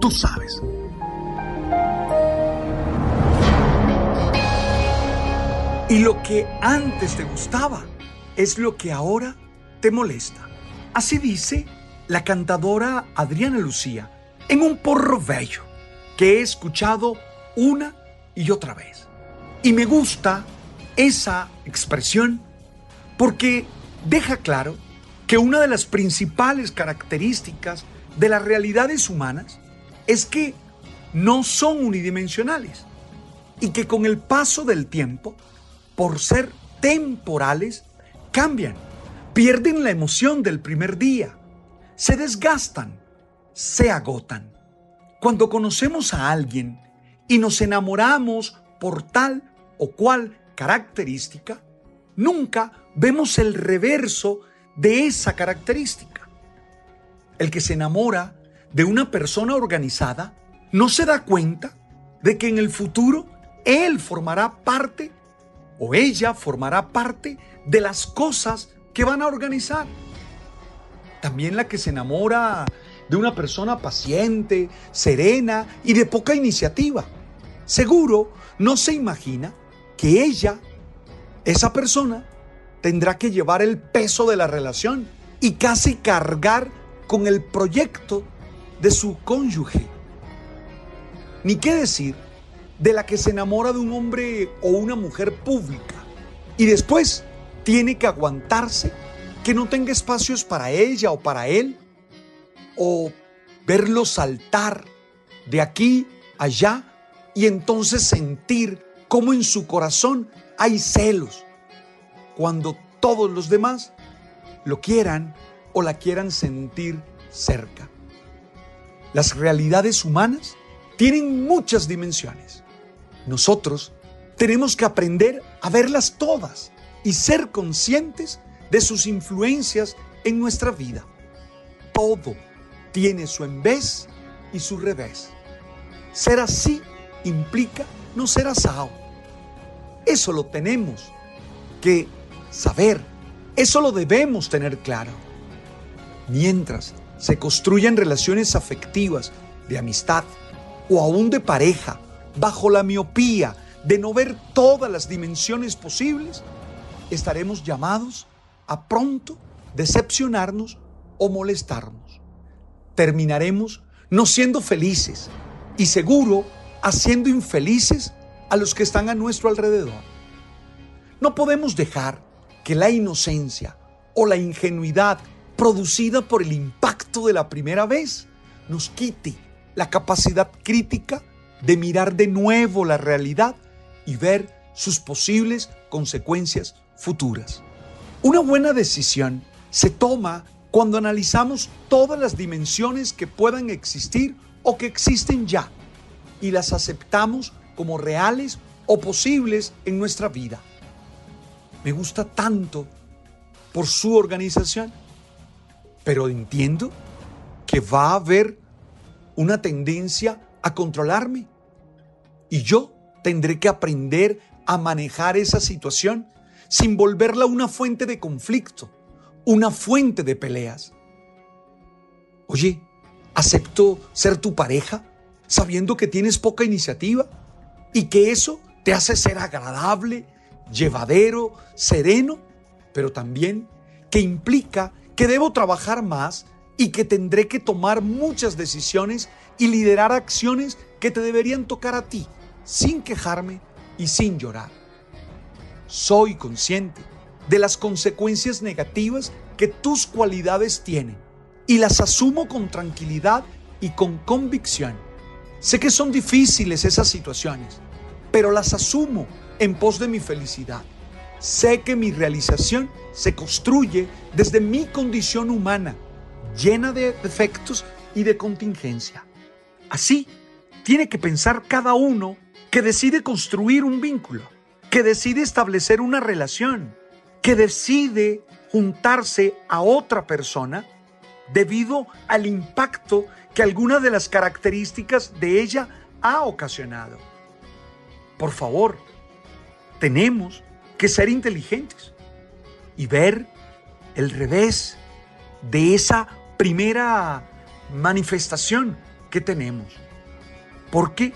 Tú sabes. Y lo que antes te gustaba es lo que ahora te molesta. Así dice la cantadora Adriana Lucía en un porro bello que he escuchado una y otra vez. Y me gusta esa expresión porque deja claro que una de las principales características de las realidades humanas es que no son unidimensionales y que con el paso del tiempo por ser temporales, cambian, pierden la emoción del primer día, se desgastan, se agotan. Cuando conocemos a alguien y nos enamoramos por tal o cual característica, nunca vemos el reverso de esa característica. El que se enamora de una persona organizada no se da cuenta de que en el futuro él formará parte o ella formará parte de las cosas que van a organizar. También la que se enamora de una persona paciente, serena y de poca iniciativa. Seguro no se imagina que ella, esa persona, tendrá que llevar el peso de la relación y casi cargar con el proyecto de su cónyuge. Ni qué decir de la que se enamora de un hombre o una mujer pública y después tiene que aguantarse que no tenga espacios para ella o para él o verlo saltar de aquí allá y entonces sentir cómo en su corazón hay celos cuando todos los demás lo quieran o la quieran sentir cerca. Las realidades humanas tienen muchas dimensiones nosotros tenemos que aprender a verlas todas y ser conscientes de sus influencias en nuestra vida. Todo tiene su en vez y su revés. Ser así implica no ser asado. Eso lo tenemos que saber, eso lo debemos tener claro. Mientras se construyen relaciones afectivas, de amistad o aún de pareja, bajo la miopía de no ver todas las dimensiones posibles, estaremos llamados a pronto decepcionarnos o molestarnos. Terminaremos no siendo felices y seguro haciendo infelices a los que están a nuestro alrededor. No podemos dejar que la inocencia o la ingenuidad producida por el impacto de la primera vez nos quite la capacidad crítica de mirar de nuevo la realidad y ver sus posibles consecuencias futuras. Una buena decisión se toma cuando analizamos todas las dimensiones que puedan existir o que existen ya y las aceptamos como reales o posibles en nuestra vida. Me gusta tanto por su organización, pero entiendo que va a haber una tendencia a controlarme. Y yo tendré que aprender a manejar esa situación sin volverla una fuente de conflicto, una fuente de peleas. Oye, ¿acepto ser tu pareja sabiendo que tienes poca iniciativa y que eso te hace ser agradable, llevadero, sereno, pero también que implica que debo trabajar más y que tendré que tomar muchas decisiones y liderar acciones que te deberían tocar a ti, sin quejarme y sin llorar. Soy consciente de las consecuencias negativas que tus cualidades tienen y las asumo con tranquilidad y con convicción. Sé que son difíciles esas situaciones, pero las asumo en pos de mi felicidad. Sé que mi realización se construye desde mi condición humana llena de defectos y de contingencia. Así, tiene que pensar cada uno que decide construir un vínculo, que decide establecer una relación, que decide juntarse a otra persona debido al impacto que alguna de las características de ella ha ocasionado. Por favor, tenemos que ser inteligentes y ver el revés de esa primera manifestación que tenemos. Porque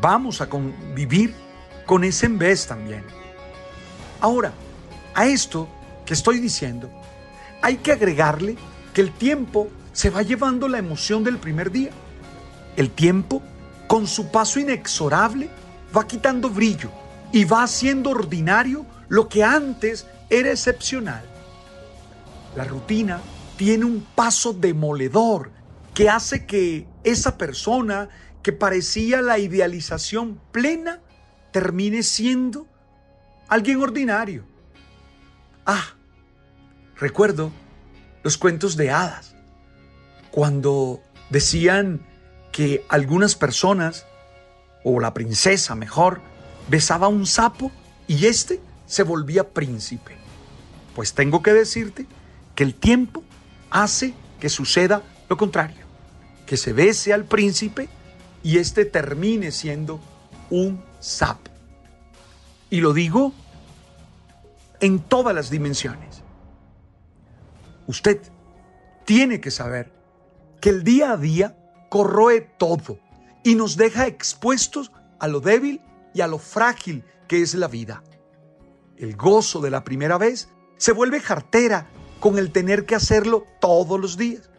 vamos a convivir con ese en vez también. Ahora, a esto que estoy diciendo, hay que agregarle que el tiempo se va llevando la emoción del primer día. El tiempo, con su paso inexorable, va quitando brillo y va haciendo ordinario lo que antes era excepcional. La rutina tiene un paso demoledor que hace que esa persona que parecía la idealización plena termine siendo alguien ordinario. Ah, recuerdo los cuentos de hadas, cuando decían que algunas personas, o la princesa mejor, besaba a un sapo y éste se volvía príncipe. Pues tengo que decirte que el tiempo hace que suceda lo contrario, que se bese al príncipe y éste termine siendo un sapo. Y lo digo en todas las dimensiones. Usted tiene que saber que el día a día corroe todo y nos deja expuestos a lo débil y a lo frágil que es la vida. El gozo de la primera vez se vuelve jartera con el tener que hacerlo todos los días.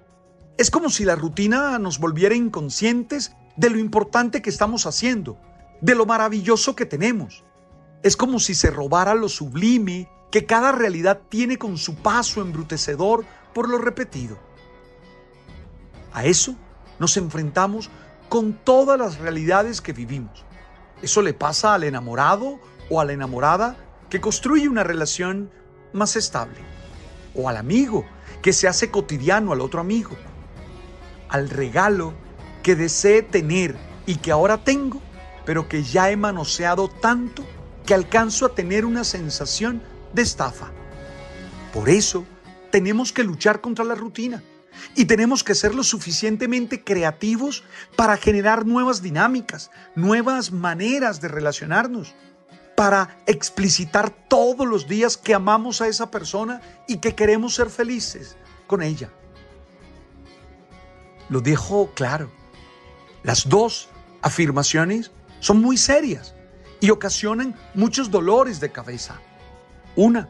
Es como si la rutina nos volviera inconscientes de lo importante que estamos haciendo, de lo maravilloso que tenemos. Es como si se robara lo sublime que cada realidad tiene con su paso embrutecedor por lo repetido. A eso nos enfrentamos con todas las realidades que vivimos. Eso le pasa al enamorado o a la enamorada que construye una relación más estable o al amigo que se hace cotidiano al otro amigo, al regalo que desee tener y que ahora tengo, pero que ya he manoseado tanto que alcanzo a tener una sensación de estafa. Por eso tenemos que luchar contra la rutina y tenemos que ser lo suficientemente creativos para generar nuevas dinámicas, nuevas maneras de relacionarnos para explicitar todos los días que amamos a esa persona y que queremos ser felices con ella. Lo dejo claro. Las dos afirmaciones son muy serias y ocasionan muchos dolores de cabeza. Una,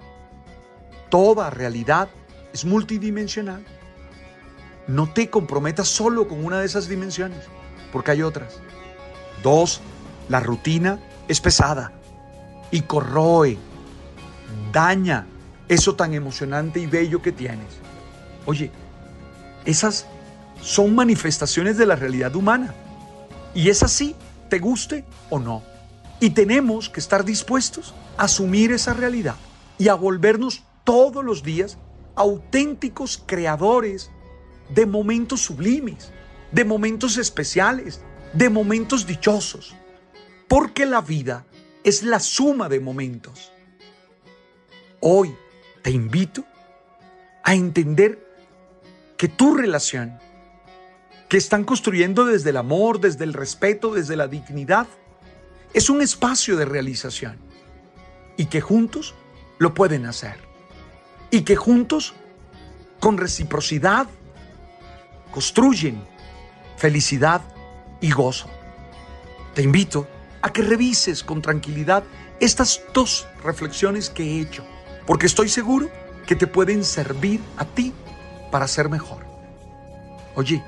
toda realidad es multidimensional. No te comprometas solo con una de esas dimensiones, porque hay otras. Dos, la rutina es pesada y corroe, daña eso tan emocionante y bello que tienes. Oye, esas son manifestaciones de la realidad humana. Y es así, te guste o no. Y tenemos que estar dispuestos a asumir esa realidad y a volvernos todos los días auténticos creadores de momentos sublimes, de momentos especiales, de momentos dichosos. Porque la vida es la suma de momentos. Hoy te invito a entender que tu relación, que están construyendo desde el amor, desde el respeto, desde la dignidad. Es un espacio de realización y que juntos lo pueden hacer. Y que juntos, con reciprocidad, construyen felicidad y gozo. Te invito a que revises con tranquilidad estas dos reflexiones que he hecho, porque estoy seguro que te pueden servir a ti para ser mejor. Oye,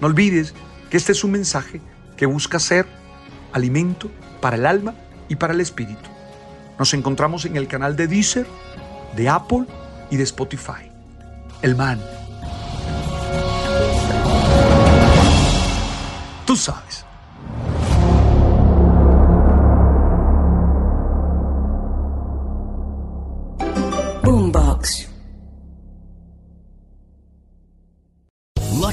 no olvides que este es un mensaje que busca ser alimento para el alma y para el espíritu. Nos encontramos en el canal de Deezer, de Apple y de Spotify. El man. Tú sabes.